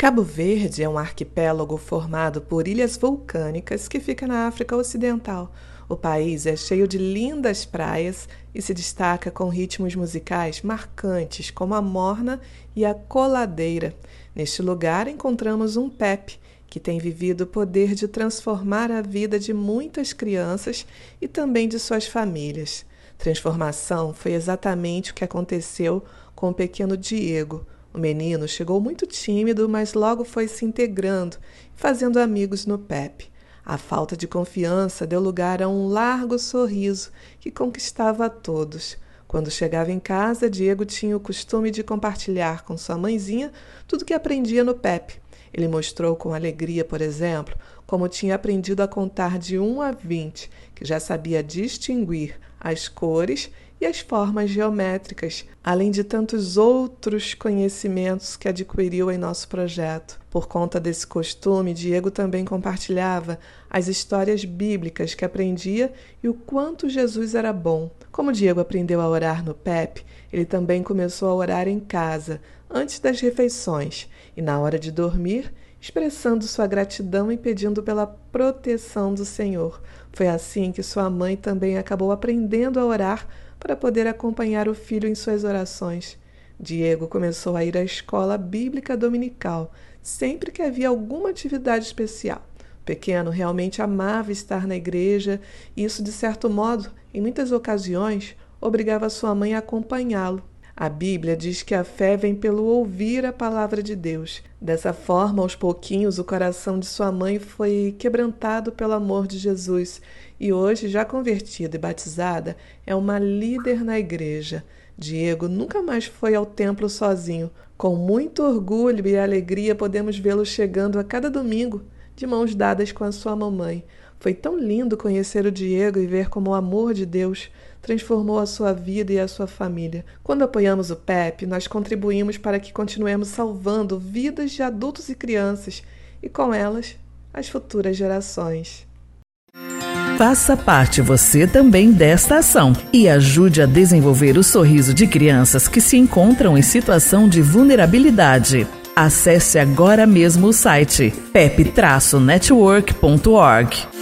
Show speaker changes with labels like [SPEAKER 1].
[SPEAKER 1] Cabo Verde é um arquipélago formado por ilhas vulcânicas que fica na África Ocidental. O país é cheio de lindas praias e se destaca com ritmos musicais marcantes como a morna e a coladeira. Neste lugar encontramos um PEP, que tem vivido o poder de transformar a vida de muitas crianças e também de suas famílias. Transformação foi exatamente o que aconteceu com o pequeno Diego o menino chegou muito tímido, mas logo foi se integrando fazendo amigos no PEP. A falta de confiança deu lugar a um largo sorriso que conquistava a todos. Quando chegava em casa, Diego tinha o costume de compartilhar com sua mãezinha tudo que aprendia no PEP. Ele mostrou com alegria, por exemplo, como tinha aprendido a contar de 1 a 20, que já sabia distinguir as cores e as formas geométricas, além de tantos outros conhecimentos que adquiriu em nosso projeto. Por conta desse costume, Diego também compartilhava as histórias bíblicas que aprendia e o quanto Jesus era bom. Como Diego aprendeu a orar no PEP, ele também começou a orar em casa, antes das refeições e na hora de dormir, expressando sua gratidão e pedindo pela proteção do Senhor. Foi assim que sua mãe também acabou aprendendo a orar para poder acompanhar o filho em suas orações. Diego começou a ir à escola bíblica dominical sempre que havia alguma atividade especial. O pequeno realmente amava estar na igreja e isso, de certo modo, em muitas ocasiões, obrigava sua mãe a acompanhá-lo. A Bíblia diz que a fé vem pelo ouvir a palavra de Deus. Dessa forma, aos pouquinhos, o coração de sua mãe foi quebrantado pelo amor de Jesus e hoje, já convertida e batizada, é uma líder na igreja. Diego nunca mais foi ao templo sozinho. Com muito orgulho e alegria, podemos vê-lo chegando a cada domingo, de mãos dadas com a sua mamãe. Foi tão lindo conhecer o Diego e ver como o amor de Deus transformou a sua vida e a sua família. Quando apoiamos o PEP, nós contribuímos para que continuemos salvando vidas de adultos e crianças e, com elas, as futuras gerações.
[SPEAKER 2] Faça parte você também desta ação e ajude a desenvolver o sorriso de crianças que se encontram em situação de vulnerabilidade. Acesse agora mesmo o site pep-network.org.